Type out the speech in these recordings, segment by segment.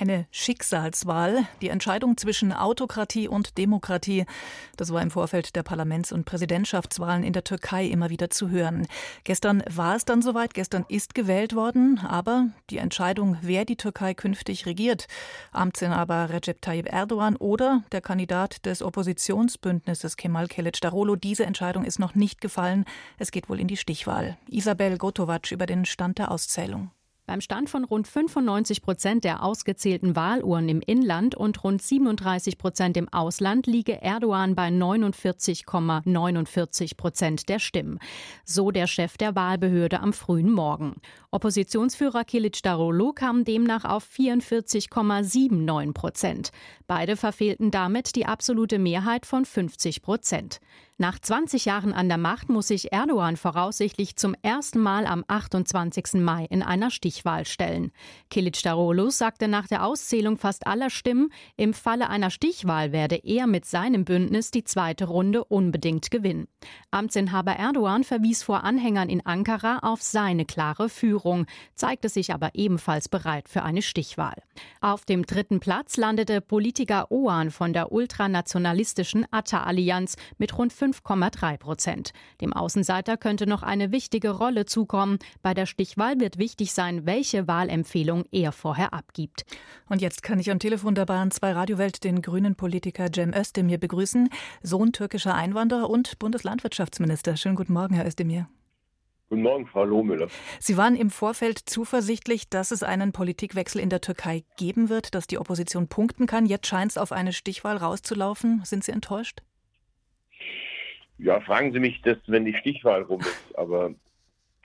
Eine Schicksalswahl, die Entscheidung zwischen Autokratie und Demokratie, das war im Vorfeld der Parlaments- und Präsidentschaftswahlen in der Türkei immer wieder zu hören. Gestern war es dann soweit, gestern ist gewählt worden, aber die Entscheidung, wer die Türkei künftig regiert, Amtsinhaber Recep Tayyip Erdogan oder der Kandidat des Oppositionsbündnisses Kemal Kılıçdaroğlu, diese Entscheidung ist noch nicht gefallen. Es geht wohl in die Stichwahl. Isabel Gotovac über den Stand der Auszählung. Beim Stand von rund 95 Prozent der ausgezählten Wahluhren im Inland und rund 37 Prozent im Ausland liege Erdogan bei 49,49 Prozent der Stimmen. So der Chef der Wahlbehörde am frühen Morgen. Oppositionsführer Kilic Darolo kam demnach auf 44,79 Prozent. Beide verfehlten damit die absolute Mehrheit von 50 Prozent. Nach 20 Jahren an der Macht muss sich Erdogan voraussichtlich zum ersten Mal am 28. Mai in einer Stichwahl stellen. Kilic Darolo sagte nach der Auszählung fast aller Stimmen, im Falle einer Stichwahl werde er mit seinem Bündnis die zweite Runde unbedingt gewinnen. Amtsinhaber Erdogan verwies vor Anhängern in Ankara auf seine klare Führung, zeigte sich aber ebenfalls bereit für eine Stichwahl. Auf dem dritten Platz landete Politiker Oan von der ultranationalistischen Atta-Allianz mit rund 5,3 Prozent. Dem Außenseiter könnte noch eine wichtige Rolle zukommen. Bei der Stichwahl wird wichtig sein, welche Wahlempfehlung er vorher abgibt. Und jetzt kann ich am Telefon der Bahn 2 Radiowelt den grünen Politiker Cem Özdemir begrüßen, Sohn türkischer Einwanderer und Bundeslandwirtschaftsminister. Schönen guten Morgen, Herr Özdemir. Guten Morgen, Frau Lohmüller. Sie waren im Vorfeld zuversichtlich, dass es einen Politikwechsel in der Türkei geben wird, dass die Opposition punkten kann. Jetzt scheint es auf eine Stichwahl rauszulaufen. Sind Sie enttäuscht? Ja, fragen Sie mich das, wenn die Stichwahl rum ist. Aber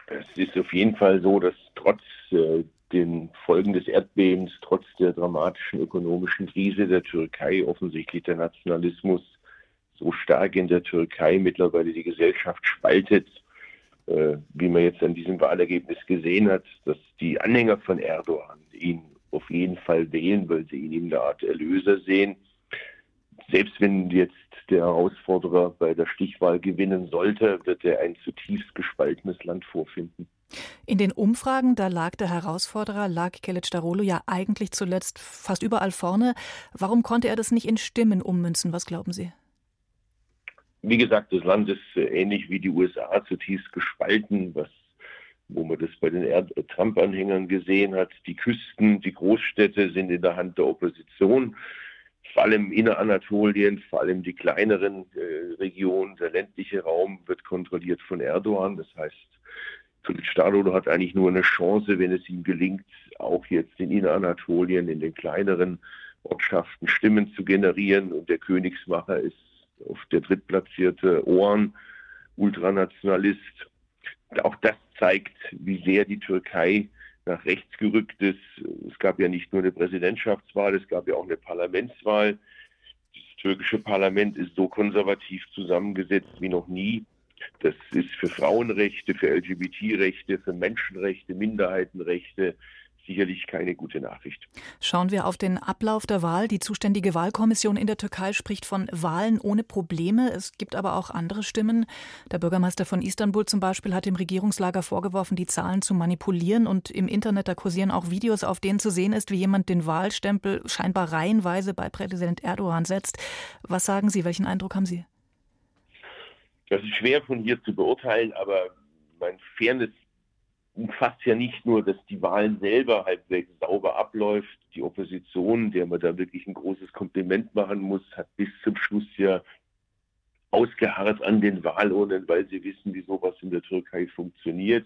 es ist auf jeden Fall so, dass trotz äh, den Folgen des Erdbebens, trotz der dramatischen ökonomischen Krise der Türkei offensichtlich der Nationalismus so stark in der Türkei mittlerweile die Gesellschaft spaltet, äh, wie man jetzt an diesem Wahlergebnis gesehen hat, dass die Anhänger von Erdogan ihn auf jeden Fall wählen, weil sie ihn in der Art Erlöser sehen. Selbst wenn jetzt der Herausforderer bei der Stichwahl gewinnen sollte, wird er ein zutiefst gespaltenes Land vorfinden. In den Umfragen, da lag der Herausforderer, lag Kelic Darolo ja eigentlich zuletzt fast überall vorne. Warum konnte er das nicht in Stimmen ummünzen? Was glauben Sie? Wie gesagt, das Land ist äh, ähnlich wie die USA zutiefst gespalten, was wo man das bei den Trump-Anhängern gesehen hat. Die Küsten, die Großstädte sind in der Hand der Opposition vor allem Inneranatolien, vor allem die kleineren äh, Regionen, der ländliche Raum wird kontrolliert von Erdogan. Das heißt, Kılıçdaroğlu hat eigentlich nur eine Chance, wenn es ihm gelingt, auch jetzt in Inneranatolien, in den kleineren Ortschaften Stimmen zu generieren. Und der Königsmacher ist auf der drittplatzierte Ohren, Ultranationalist. Auch das zeigt, wie sehr die Türkei nach rechts gerückt ist. Es gab ja nicht nur eine Präsidentschaftswahl, es gab ja auch eine Parlamentswahl. Das türkische Parlament ist so konservativ zusammengesetzt wie noch nie. Das ist für Frauenrechte, für LGBT-Rechte, für Menschenrechte, Minderheitenrechte sicherlich keine gute Nachricht. Schauen wir auf den Ablauf der Wahl. Die zuständige Wahlkommission in der Türkei spricht von Wahlen ohne Probleme. Es gibt aber auch andere Stimmen. Der Bürgermeister von Istanbul zum Beispiel hat dem Regierungslager vorgeworfen, die Zahlen zu manipulieren. Und im Internet, da kursieren auch Videos, auf denen zu sehen ist, wie jemand den Wahlstempel scheinbar reihenweise bei Präsident Erdogan setzt. Was sagen Sie? Welchen Eindruck haben Sie? Das ist schwer von hier zu beurteilen, aber mein Fairness umfasst ja nicht nur, dass die Wahlen selber halbwegs sauber abläuft. Die Opposition, der man da wirklich ein großes Kompliment machen muss, hat bis zum Schluss ja ausgeharrt an den Wahlurnen, weil sie wissen, wie sowas in der Türkei funktioniert.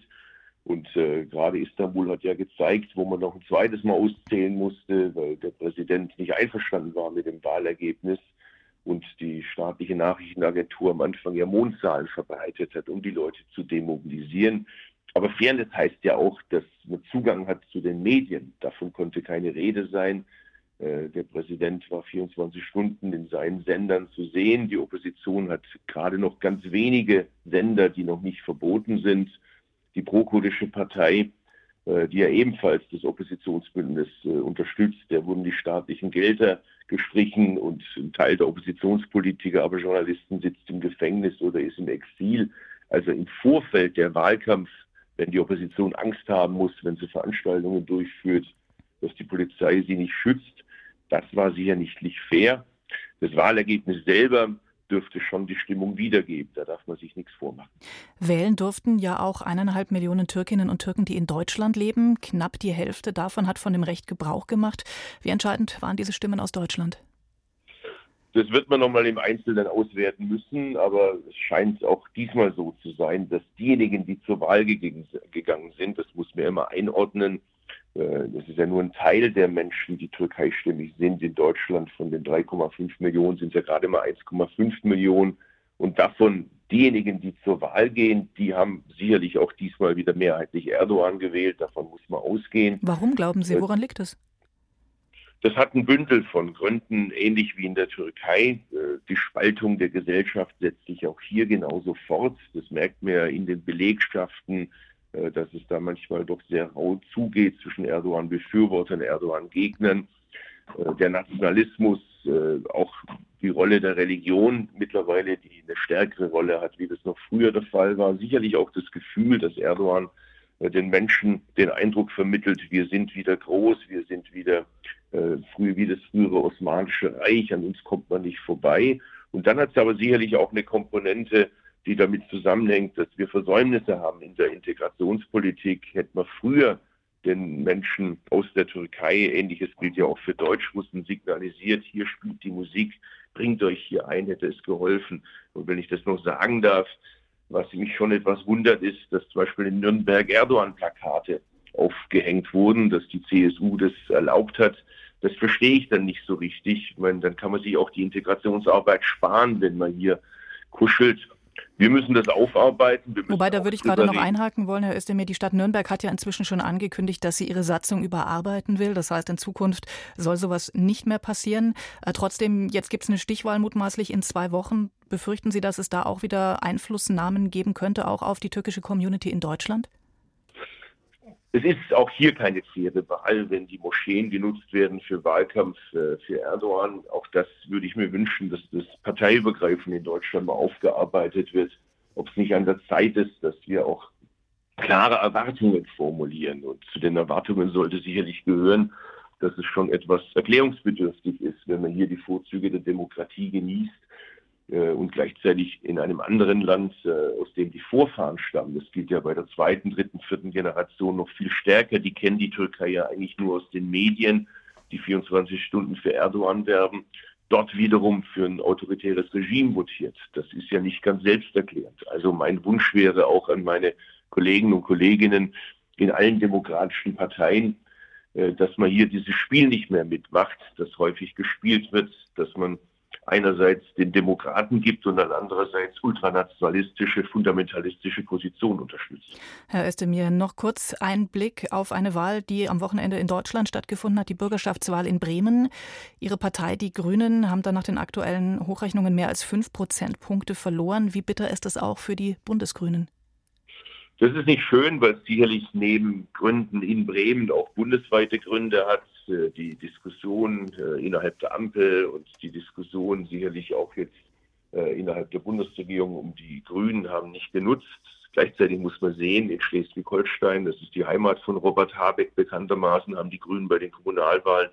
Und äh, gerade Istanbul hat ja gezeigt, wo man noch ein zweites Mal auszählen musste, weil der Präsident nicht einverstanden war mit dem Wahlergebnis und die staatliche Nachrichtenagentur am Anfang ja Mondzahlen verbreitet hat, um die Leute zu demobilisieren. Aber Fairness heißt ja auch, dass man Zugang hat zu den Medien. Davon konnte keine Rede sein. Äh, der Präsident war 24 Stunden in seinen Sendern zu sehen. Die Opposition hat gerade noch ganz wenige Sender, die noch nicht verboten sind. Die prokurdische Partei äh, die ja ebenfalls das Oppositionsbündnis äh, unterstützt. Da wurden die staatlichen Gelder gestrichen und ein Teil der Oppositionspolitiker, aber Journalisten sitzt im Gefängnis oder ist im Exil. Also im Vorfeld der Wahlkampf, wenn die Opposition Angst haben muss, wenn sie Veranstaltungen durchführt, dass die Polizei sie nicht schützt, das war sicher nicht fair. Das Wahlergebnis selber dürfte schon die Stimmung wiedergeben. Da darf man sich nichts vormachen. Wählen durften ja auch eineinhalb Millionen Türkinnen und Türken, die in Deutschland leben. Knapp die Hälfte davon hat von dem Recht Gebrauch gemacht. Wie entscheidend waren diese Stimmen aus Deutschland? Das wird man nochmal im Einzelnen auswerten müssen, aber es scheint auch diesmal so zu sein, dass diejenigen, die zur Wahl gegangen sind, das muss man immer einordnen, äh, das ist ja nur ein Teil der Menschen, die türkeistimmig sind. In Deutschland von den 3,5 Millionen sind es ja gerade mal 1,5 Millionen. Und davon diejenigen, die zur Wahl gehen, die haben sicherlich auch diesmal wieder mehrheitlich Erdogan gewählt. Davon muss man ausgehen. Warum glauben Sie? Äh, Woran liegt es? Das hat ein Bündel von Gründen, ähnlich wie in der Türkei. Äh, die Spaltung der Gesellschaft setzt sich auch hier genauso fort. Das merkt man ja in den Belegschaften äh, dass es da manchmal doch sehr rau zugeht zwischen Erdogan-Befürwortern, Erdogan-Gegnern. Äh, der Nationalismus, auch die Rolle der Religion mittlerweile, die eine stärkere Rolle hat, wie das noch früher der Fall war. Sicherlich auch das Gefühl, dass Erdogan den Menschen den Eindruck vermittelt, wir sind wieder groß, wir sind wieder äh, früh wie das frühere Osmanische Reich, an uns kommt man nicht vorbei. Und dann hat es aber sicherlich auch eine Komponente die damit zusammenhängt, dass wir Versäumnisse haben in der Integrationspolitik. Hätten wir früher den Menschen aus der Türkei, ähnliches gilt ja auch für Deutschrussen, signalisiert, hier spielt die Musik, bringt euch hier ein, hätte es geholfen. Und wenn ich das noch sagen darf, was mich schon etwas wundert, ist, dass zum Beispiel in Nürnberg Erdogan-Plakate aufgehängt wurden, dass die CSU das erlaubt hat. Das verstehe ich dann nicht so richtig. Ich meine, dann kann man sich auch die Integrationsarbeit sparen, wenn man hier kuschelt wir müssen das aufarbeiten. Wobei, da würde ich gerade noch einhaken wollen, Herr Özdemir. Die Stadt Nürnberg hat ja inzwischen schon angekündigt, dass sie ihre Satzung überarbeiten will. Das heißt, in Zukunft soll sowas nicht mehr passieren. Äh, trotzdem, jetzt gibt es eine Stichwahl mutmaßlich in zwei Wochen. Befürchten Sie, dass es da auch wieder Einflussnahmen geben könnte, auch auf die türkische Community in Deutschland? Es ist auch hier keine faire Wahl, wenn die Moscheen genutzt werden für Wahlkampf äh, für Erdogan. Auch das würde ich mir wünschen, dass das parteiübergreifend in Deutschland mal aufgearbeitet wird. Ob es nicht an der Zeit ist, dass wir auch klare Erwartungen formulieren. Und zu den Erwartungen sollte sicherlich gehören, dass es schon etwas erklärungsbedürftig ist, wenn man hier die Vorzüge der Demokratie genießt und gleichzeitig in einem anderen Land, äh, aus dem die Vorfahren stammen. Das gilt ja bei der zweiten, dritten, vierten Generation noch viel stärker. Die kennen die Türkei ja eigentlich nur aus den Medien, die 24 Stunden für Erdogan werben. Dort wiederum für ein autoritäres Regime votiert. Das ist ja nicht ganz selbsterklärend. Also mein Wunsch wäre auch an meine Kollegen und Kolleginnen in allen demokratischen Parteien, äh, dass man hier dieses Spiel nicht mehr mitmacht, das häufig gespielt wird, dass man einerseits den Demokraten gibt und dann andererseits ultranationalistische, fundamentalistische Positionen unterstützt. Herr Özdemir, noch kurz ein Blick auf eine Wahl, die am Wochenende in Deutschland stattgefunden hat, die Bürgerschaftswahl in Bremen. Ihre Partei, die Grünen, haben dann nach den aktuellen Hochrechnungen mehr als fünf Prozentpunkte verloren. Wie bitter ist das auch für die Bundesgrünen? Das ist nicht schön, weil es sicherlich neben Gründen in Bremen auch bundesweite Gründe hat. Äh, die Diskussion äh, innerhalb der Ampel und die Diskussion sicherlich auch jetzt äh, innerhalb der Bundesregierung um die Grünen haben nicht genutzt. Gleichzeitig muss man sehen, in Schleswig-Holstein, das ist die Heimat von Robert Habeck bekanntermaßen, haben die Grünen bei den Kommunalwahlen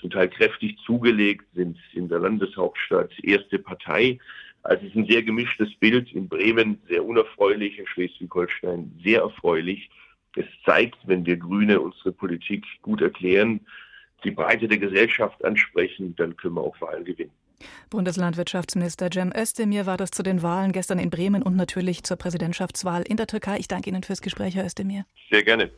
zum Teil kräftig zugelegt, sind in der Landeshauptstadt erste Partei. Also es ist ein sehr gemischtes Bild. In Bremen sehr unerfreulich, in Schleswig-Holstein sehr erfreulich. Es zeigt, wenn wir Grüne unsere Politik gut erklären, die Breite der Gesellschaft ansprechen, dann können wir auch Wahlen gewinnen. Bundeslandwirtschaftsminister Cem Özdemir war das zu den Wahlen gestern in Bremen und natürlich zur Präsidentschaftswahl in der Türkei. Ich danke Ihnen fürs Gespräch, Herr Özdemir. Sehr gerne.